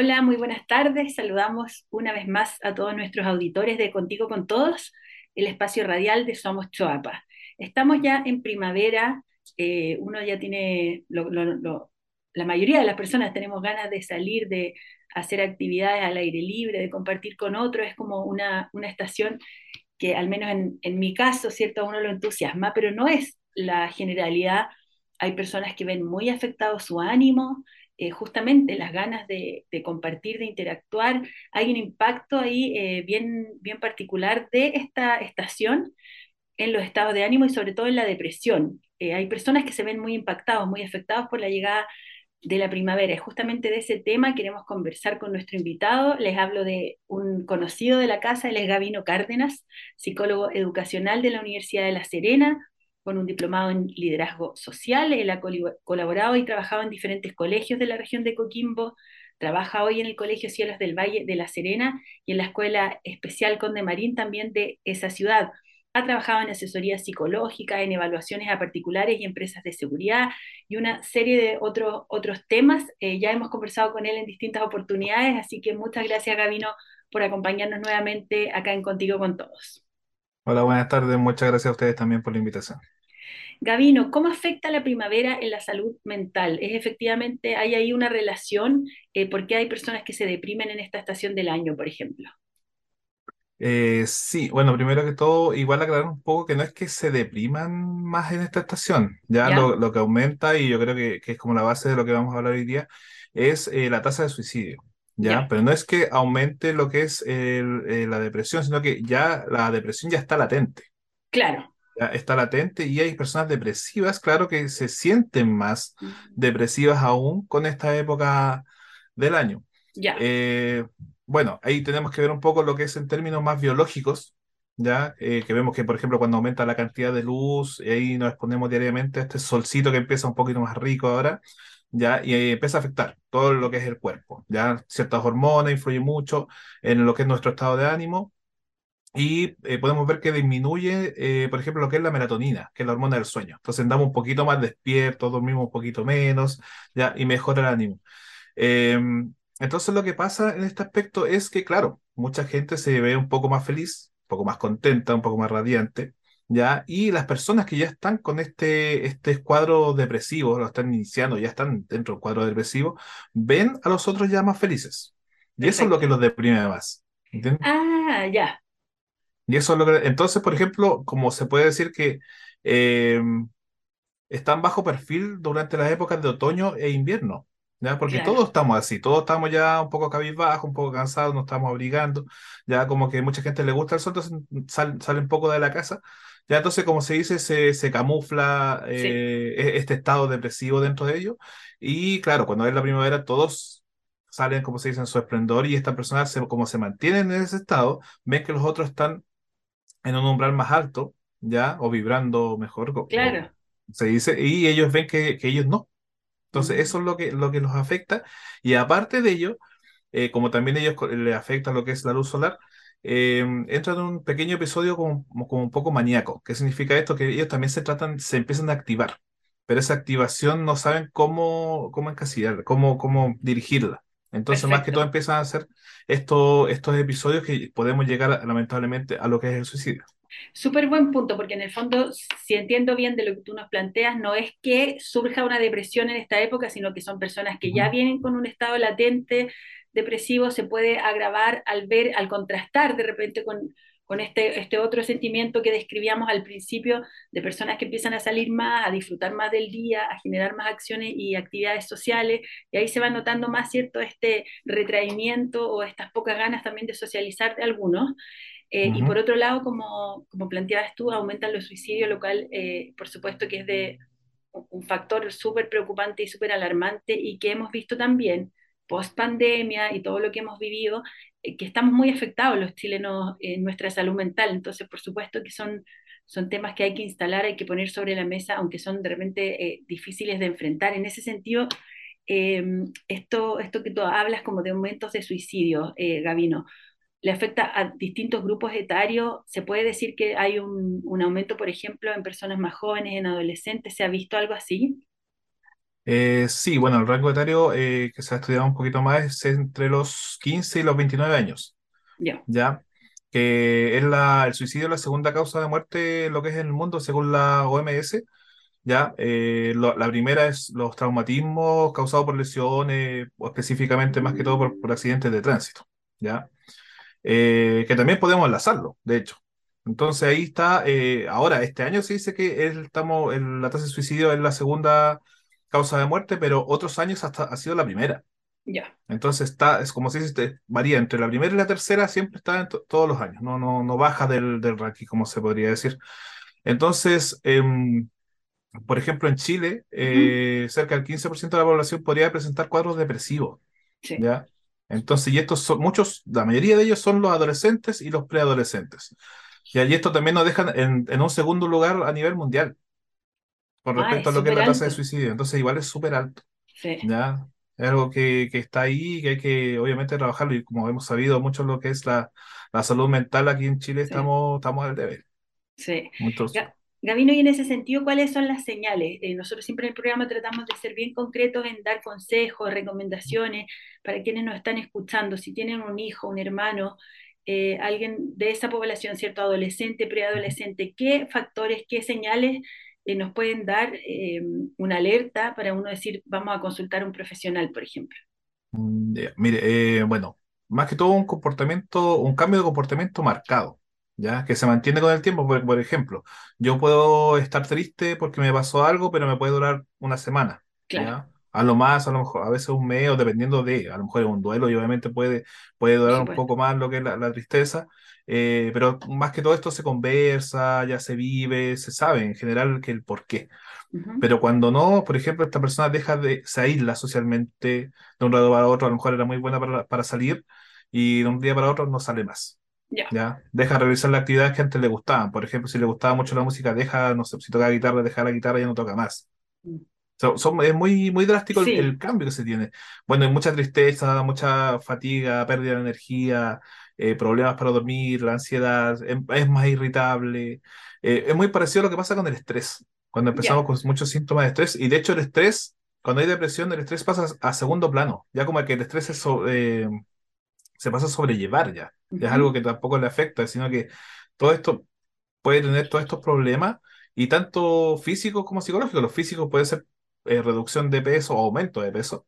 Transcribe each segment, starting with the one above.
Hola, muy buenas tardes. Saludamos una vez más a todos nuestros auditores de Contigo con Todos, el espacio radial de Somos Choapa. Estamos ya en primavera, eh, uno ya tiene, la mayoría de las personas tenemos ganas de salir, de hacer actividades al aire libre, de compartir con otros, es como una, una estación que al menos en, en mi caso, ¿cierto? A uno lo entusiasma, pero no es la generalidad. Hay personas que ven muy afectado su ánimo, eh, justamente las ganas de, compartir, de interactuar. Hay un impacto ahí eh, bien, bien particular de esta estación en los estados de ánimo y sobre todo en la depresión. Eh, hay personas que se ven muy impactados, muy afectados por la llegada de la primavera. Y justamente de ese tema queremos conversar con nuestro invitado. Les hablo de un conocido de la casa, él es Gavino Cárdenas, psicólogo educacional de la Universidad de La Serena, con un diplomado en liderazgo social. Él ha colaborado y trabajado en diferentes colegios de la región de Coquimbo. Trabaja hoy en el Colegio Cielos del Valle de La Serena y en la Escuela Especial Conde Marín también de esa ciudad. Ha trabajado en asesoría psicológica, en evaluaciones a particulares y empresas de seguridad y una serie de otros, otros temas. Eh, ya hemos conversado con él en distintas oportunidades, así que muchas gracias, Gabino, por acompañarnos nuevamente acá en Contigo con Todos. Hola, buenas tardes. Muchas gracias a ustedes también por la invitación. Gavino, ¿cómo afecta la primavera en la salud mental? ¿Es efectivamente, hay ahí una relación? Eh, ¿Por qué hay personas que se deprimen en esta estación del año, por ejemplo? Eh, sí, bueno, primero que todo, igual aclarar un poco que no es que se depriman más en esta estación, ya, Lo, que aumenta, y yo creo que, es como la base de lo que vamos a hablar hoy día, es eh, la tasa de suicidio, ¿ya? Pero no es que aumente lo que es la depresión, sino que ya la depresión ya está latente. Claro está latente y hay personas depresivas, claro que se sienten más depresivas aún con esta época del año. Eh, bueno, ahí tenemos que ver un poco lo que es en términos más biológicos, ya eh, que vemos que, por ejemplo, cuando aumenta la cantidad de luz, y ahí nos exponemos diariamente a este solcito que empieza un poquito más rico ahora, ya, y empieza a afectar todo lo que es el cuerpo, ya. Ciertas hormonas influyen mucho en lo que es nuestro estado de ánimo, y eh, podemos ver que disminuye, eh, por ejemplo, lo que es la melatonina, que es la hormona del sueño. Entonces andamos un poquito más despiertos, dormimos un poquito menos, ya, y mejora el ánimo. Em, entonces lo que pasa en este aspecto es que, claro, mucha gente se ve un poco más feliz, un poco más contenta, un poco más radiante, ¿ya? Y las personas que ya están con este, este cuadro depresivo, lo están iniciando, ya están dentro del cuadro depresivo, ven a los otros ya más felices. Y eso es lo que los deprime más. Ah, ya. Y eso lo Entonces, por ejemplo, como se puede decir que eh, están bajo perfil durante las épocas de otoño e invierno, ¿ya? Porque todos estamos así, todos estamos ya un poco cabizbajos, un poco cansados, nos estamos abrigando, ya como que mucha gente le gusta el sol, entonces sale, un poco de la casa. Ya entonces, como se dice, se, camufla eh, e, este estado depresivo dentro de ellos. Y claro, cuando es la primavera, todos salen, como se dice, en su esplendor y esta persona, como se mantienen en ese estado, ven que los otros están en un umbral más alto, ¿ya? O vibrando mejor, claro. se dice, y ellos ven que, ellos no. Entonces, eso es lo que, lo que los afecta. Y aparte de ello, eh, como también ellos les afecta lo que es la luz solar, eh, entran en un pequeño episodio como, como, un poco maníaco. ¿Qué significa esto? Que ellos también se tratan, se empiezan a activar, pero esa activación no saben cómo, cómo encasillar, cómo, cómo dirigirla. Entonces, más que todo empiezan a hacer estos, estos episodios que podemos llegar, lamentablemente, a lo que es el suicidio. Súper buen punto, porque en el fondo, si entiendo bien de lo que tú nos planteas, no es que surja una depresión en esta época, sino que son personas que ya vienen con un estado latente depresivo, se puede agravar al ver, al contrastar de repente con, con este, este otro sentimiento que describíamos al principio de personas que empiezan a salir más, a disfrutar más del día, a generar más acciones y actividades sociales, y ahí se va notando más, ¿cierto?, este retraimiento o estas pocas ganas también de socializar de algunos. Eh, y por otro lado, como, como planteabas tú, aumentan los suicidios, lo cual, eh, por supuesto, que es de un factor súper preocupante y súper alarmante y que hemos visto también post pandemia y todo lo que hemos vivido, que estamos muy afectados los chilenos en nuestra salud mental. Entonces, por supuesto que son, son temas que hay que instalar, hay que poner sobre la mesa, aunque son de repente eh, difíciles de enfrentar. En ese sentido, eh, esto, esto que tú hablas como de aumentos de suicidio, Gabino, le afecta a distintos grupos etarios. Se puede decir que hay un, un, aumento, por ejemplo, en personas más jóvenes, en adolescentes. ¿Se ha visto algo así? Eh, sí, bueno, el rango etario eh, que se ha estudiado un poquito más es entre los 15 y los 29 años, Ya, ¿ya? Que es la, el suicidio es la segunda causa de muerte lo que es en el mundo según la OMS, ¿ya? Eh, lo- la primera es los traumatismos causados por lesiones, o específicamente más que todo por, por accidentes de tránsito, ¿ya? Eh, que también podemos enlazarlo, de hecho. Entonces ahí está, eh, ahora, este año se dice que el- estamos, el- la tasa de suicidio es la segunda causa de muerte, pero otros años hasta ha sido la primera. ya. Entonces está, es como si dice, varía entre la primera y la tercera, siempre está en to- todos los años, no, no, no baja del, del ranking, como se podría decir. Entonces, em, por ejemplo, en Chile, eh, cerca del 15% de la población podría presentar cuadros depresivos, Sí. ¿ya? Entonces, y estos son muchos, la mayoría de ellos son los adolescentes y los preadolescentes. Y allí esto también nos dejan en, en un segundo lugar a nivel mundial con Ah, respecto es a lo que es la tasa de suicidio. Entonces, igual es súper alto, Sí, ¿ya? Es algo que, que está ahí y que hay que, obviamente, trabajarlo. Y como hemos sabido mucho lo que es la, la salud mental aquí en Chile, sí. estamos, estamos al debe. Sí. Muchos. Ga- Gabino, y en ese sentido, ¿cuáles son las señales? Eh, nosotros siempre en el programa tratamos de ser bien concretos en dar consejos, recomendaciones para quienes nos están escuchando. Si tienen un hijo, un hermano, eh, alguien de esa población, ¿cierto? Adolescente, preadolescente, ¿qué factores, qué señales eh, nos pueden dar eh, una alerta para uno decir, vamos a consultar a un profesional, por ejemplo? Mm, ya, Mire, eh, bueno, más que todo un comportamiento, un cambio de comportamiento marcado, ¿ya? Que se mantiene con el tiempo. Por, por ejemplo, yo puedo estar triste porque me pasó algo, pero me puede durar una semana, Claro, ¿ya? A lo más, a lo mejor, a veces un mes, o dependiendo de, a lo mejor es un duelo y obviamente puede, puede durar un supuesto. poco más lo que es la, la tristeza, eh, pero más que todo esto se conversa, ya se vive, se sabe en general que el por qué. Pero cuando no, por ejemplo, esta persona deja de, se aísla socialmente de un lado para otro, a lo mejor era muy buena para, para salir y de un día para otro no sale más. Ya. ¿Ya? Deja de realizar las actividades que antes le gustaban. Por ejemplo, si le gustaba mucho la música, deja, no sé, si tocaba guitarra, deja la guitarra y ya no toca más. Mm. So- son- es muy, muy drástico el, Sí, el cambio que se tiene. Bueno, hay mucha tristeza, mucha fatiga, pérdida de energía, eh, problemas para dormir, la ansiedad, es, más irritable. Eh, es muy parecido a lo que pasa con el estrés. Cuando empezamos ya. con muchos síntomas de estrés, y de hecho el estrés, cuando hay depresión, el estrés pasa a segundo plano. Ya como que el estrés es so- eh, se pasa a sobrellevar ya. Ya es algo que tampoco le afecta, sino que todo esto puede tener todos estos problemas, y tanto físicos como psicológicos. Los físicos pueden ser eh, reducción de peso o aumento de peso,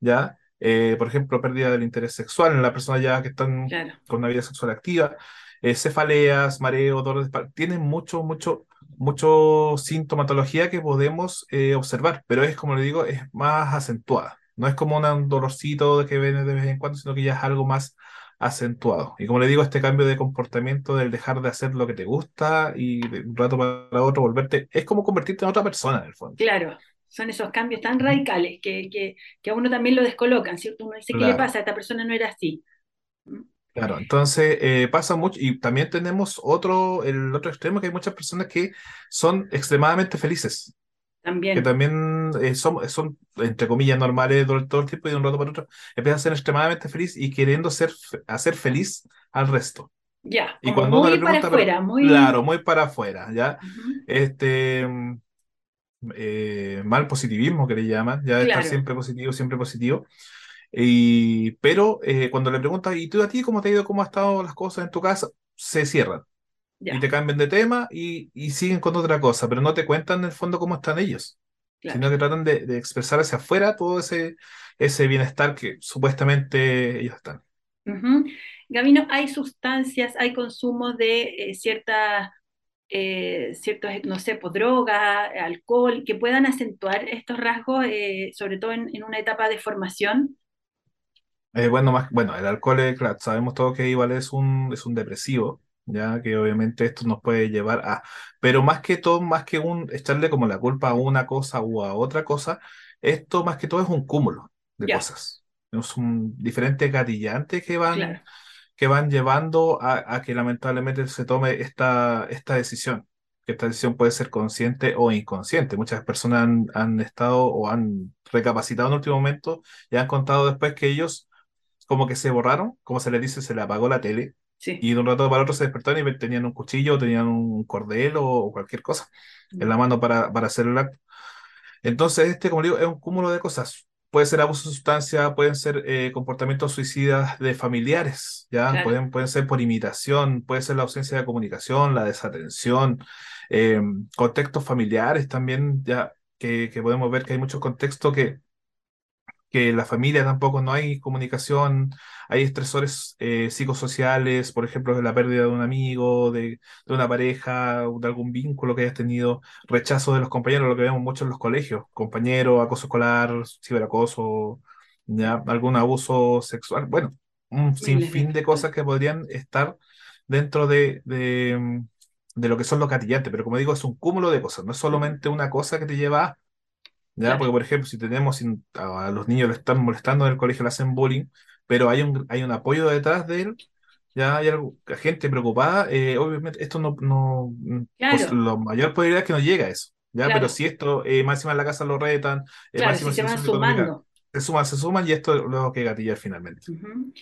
¿ya? Eh, por ejemplo, pérdida del interés sexual en las personas ya que están Claro. con una vida sexual activa, eh, cefaleas, mareo, dolores de espalda, tienen mucho, mucho, mucho sintomatología que podemos eh, observar, pero es, como le digo, es más acentuada. No es como un dolorcito que viene de vez en cuando, sino que ya es algo más acentuado. Y como le digo, este cambio de comportamiento del dejar de hacer lo que te gusta y de un rato para otro volverte, es como convertirte en otra persona en el fondo. Claro, son esos cambios tan radicales que, que, que a uno también lo descolocan, ¿cierto? Uno dice, ¿qué le Claro, pasa? Esta persona no era así. Mm, claro. Entonces eh, pasa mucho y también tenemos otro, el otro extremo, que hay muchas personas que son extremadamente felices, que También, también eh, son, son, entre comillas, normales todo, el tiempo y de un rato para otro empiezan a ser extremadamente feliz y queriendo ser, hacer feliz al resto. ya, Y como cuando uno le muy para pregunta, pero afuera, claro, muy... muy para afuera, ¿ya? Ujú, Este, mm, eh, mal positivismo que le llaman, ya de estar Claro, siempre positivo, siempre positivo. Y, pero eh, cuando le preguntas, ¿y tú a ti cómo te ha ido, cómo han estado las cosas en tu casa? Se cierran y ya, te cambian de tema y, y siguen con otra cosa, pero no te cuentan en el fondo cómo están ellos, claro. sino que tratan de, de expresar hacia afuera todo ese, ese bienestar que supuestamente ellos están. Ujú. Gabino, hay sustancias, hay consumos de eh, ciertas, eh, ciertos, no sé, pues, droga, alcohol, que puedan acentuar estos rasgos, eh, sobre todo en, en una etapa de formación. Eh, bueno, más, bueno, el alcohol, es, claro, sabemos todos que igual es un, es un depresivo, ya que obviamente esto nos puede llevar a, pero más que todo, más que un echarle como la culpa a una cosa u a otra cosa, esto más que todo es un cúmulo de Ya, cosas. Es un diferentes gatillantes que van, claro, que van llevando a, a que lamentablemente se tome esta, esta decisión. Que esta decisión puede ser consciente o inconsciente. Muchas personas han, han estado o han recapacitado en último momento y han contado después que ellos como que se borraron, como se les dice, se le apagó la tele sí. y de un rato para otro se despertaron y tenían un cuchillo, tenían un cordel o, o cualquier cosa en Mm, la mano para, para hacer el acto. Entonces, este, como digo, es un cúmulo de cosas. Puede ser abuso de sustancia, pueden ser eh, comportamientos suicidas de familiares, ¿ya? Claro, Pueden, pueden ser por imitación, puede ser la ausencia de comunicación, la desatención, eh, contextos familiares también, ya que, que podemos ver que hay muchos contextos que que en la familia tampoco no hay comunicación, hay estresores eh, psicosociales, por ejemplo, de la pérdida de un amigo, de, de una pareja, de algún vínculo que hayas tenido, rechazo de los compañeros, lo que vemos mucho en los colegios, compañeros, acoso escolar, ciberacoso, ya, algún abuso sexual, bueno, un sinfín de cosas que podrían estar dentro de, de, de lo que son los gatillantes, pero como digo, es un cúmulo de cosas, no es solamente una cosa que te lleva a ¿ya? Porque, por ejemplo, si tenemos a los niños le están molestando en el colegio, le hacen bullying, pero hay un, hay un apoyo detrás de él, ya hay algo, gente preocupada, eh, obviamente esto no, no, pues claro, la mayor probabilidad es que no llegue a eso, ¿ya? Pero claro, si esto, eh, más encima en la casa lo retan, eh, claro, encima si se van sumando. se suman, se suman y esto es lo que gatilla finalmente. Ujú.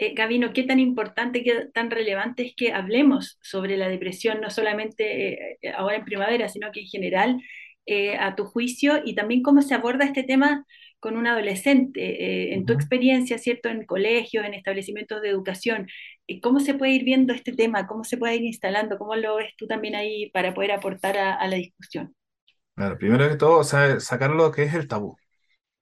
Eh, Gabino, qué tan importante, qué tan relevante es que hablemos sobre la depresión, no solamente eh, ahora en primavera, sino que en general, eh, a tu juicio, y también cómo se aborda este tema con un adolescente, eh, en tu experiencia, ¿cierto? En colegios, en establecimientos de educación, eh, ¿cómo se puede ir viendo este tema? ¿Cómo se puede ir instalando? ¿Cómo lo ves tú también ahí para poder aportar a, a la discusión? Claro, primero que todo, sacar lo que es el tabú.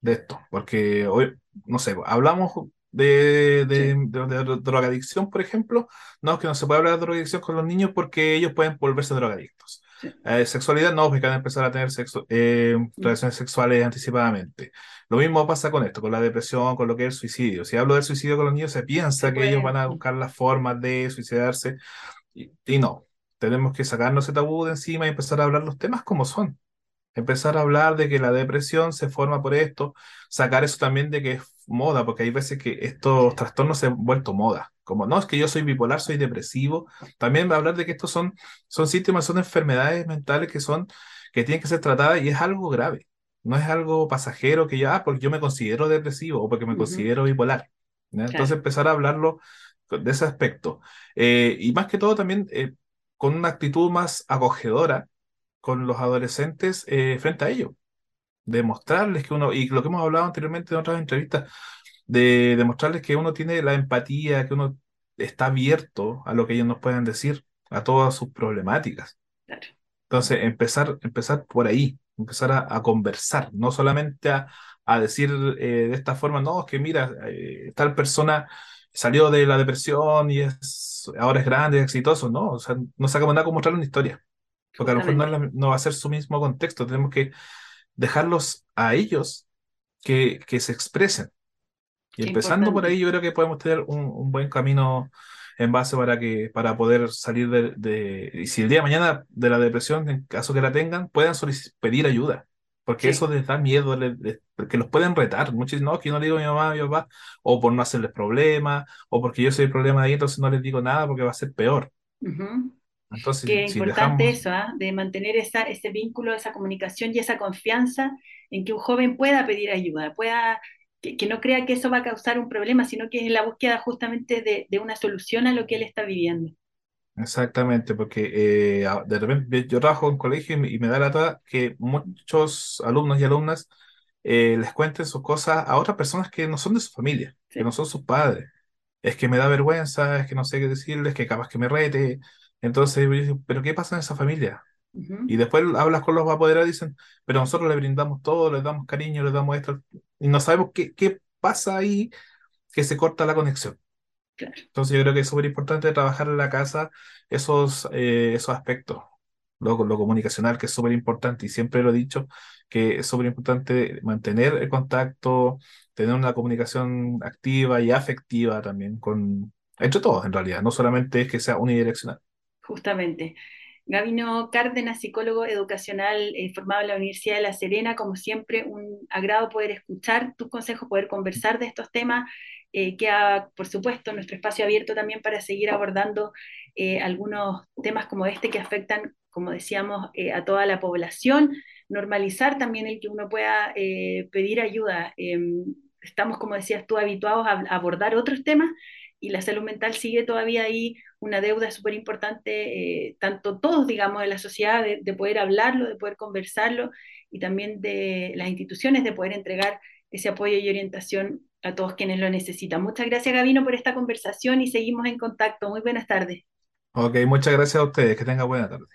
de esto, porque hoy, no sé, hablamos de, de, Sí, de- de drogadicción, por ejemplo, no, que no se puede hablar de drogadicción con los niños porque ellos pueden volverse drogadictos. Sí. Eh, sexualidad, no, porque van a empezar a tener sexo, eh, Mm, relaciones sexuales anticipadamente. Lo mismo pasa con esto, con la depresión, con lo que es el suicidio. Si hablo del suicidio con los niños, se Se piensa que ellos van a buscar las formas de suicidarse y, y no. Tenemos que sacarnos ese tabú de encima y empezar a hablar los temas como son. Empezar a hablar de que la depresión se forma por esto, sacar eso también de que es moda, porque hay veces que estos trastornos se han vuelto moda. Como no, es que yo soy bipolar, soy depresivo. También va a hablar de que estos son, son síntomas, son enfermedades mentales que son, que tienen que ser tratadas y es algo grave. No es algo pasajero que ya, ah, porque yo me considero depresivo o porque me considero bipolar. Entonces Claro, empezar a hablarlo de ese aspecto. Eh, y más que todo también eh, con una actitud más acogedora con los adolescentes eh, frente a ellos, demostrarles que uno, y lo que hemos hablado anteriormente en otras entrevistas, de demostrarles que uno tiene la empatía, que uno está abierto a lo que ellos nos puedan decir, a todas sus problemáticas. claro. Entonces, empezar, empezar por ahí, empezar a, a conversar, no solamente a, a decir eh, de esta forma, no, es que mira, eh, tal persona salió de la depresión y es, ahora es grande, es exitoso, no, o sea, no sacamos nada con mostrarle una historia porque a lo mejor no, no va a ser su mismo contexto. Tenemos que dejarlos a ellos que, que se expresen. Y Qué empezando por ahí, yo creo que podemos tener un, un buen camino en base para que, para poder salir de, de- y si el día de mañana de la depresión, en caso que la tengan, puedan pedir ayuda. Porque eso Sí. les da miedo, les- les- porque los pueden retar. Muchos no, que yo no le digo a mi mamá, a mi papá, o por no hacerles problema, o porque yo soy el problema de ahí, entonces no les digo nada porque va a ser peor. ujú. Entonces, Qué si importante dejamos eso, ¿ah? De mantener esa, ese vínculo, esa comunicación y esa confianza en que un joven pueda pedir ayuda, pueda, que, que no crea que eso va a causar un problema, sino que es la búsqueda justamente de, de una solución a lo que él está viviendo. Exactamente, porque eh, de repente yo trabajo en colegio y me, y me da la lata que muchos alumnos y alumnas eh, les cuenten sus cosas a otras personas que no son de su familia, que no Sí. son sus padres. Es que me da vergüenza, es que no sé qué decirles, que capaz que me rete. Entonces, ¿pero qué pasa en esa familia? Y después hablas con los apoderados y dicen, pero nosotros le brindamos todo, les damos cariño, les damos esto, y no sabemos qué, qué pasa ahí que se corta la conexión. Claro. Entonces yo creo que es súper importante trabajar en la casa esos, eh, esos aspectos, lo, lo comunicacional, que es súper importante, y siempre lo he dicho, que es súper importante mantener el contacto, tener una comunicación activa y afectiva también con, entre todos en realidad, no solamente es que sea unidireccional. Justamente. Gabino Cárdenas, psicólogo educacional eh, formado en la Universidad de La Serena, como siempre, un agrado poder escuchar tus consejos, poder conversar de estos temas. Eh, queda, por supuesto, nuestro espacio abierto también para seguir abordando eh, algunos temas como este que afectan, como decíamos, eh, a toda la población. Normalizar también el que uno pueda eh, pedir ayuda. Eh, estamos, como decías tú, habituados a abordar otros temas y la salud mental sigue todavía ahí una deuda súper importante, eh, tanto todos, digamos, de la sociedad, de, de, poder hablarlo, de poder conversarlo y también de las instituciones de poder entregar ese apoyo y orientación a todos quienes lo necesitan. Muchas gracias, Gabino, por esta conversación y seguimos en contacto. Muy buenas tardes. Ok, muchas gracias a ustedes. Que tengan buena tarde.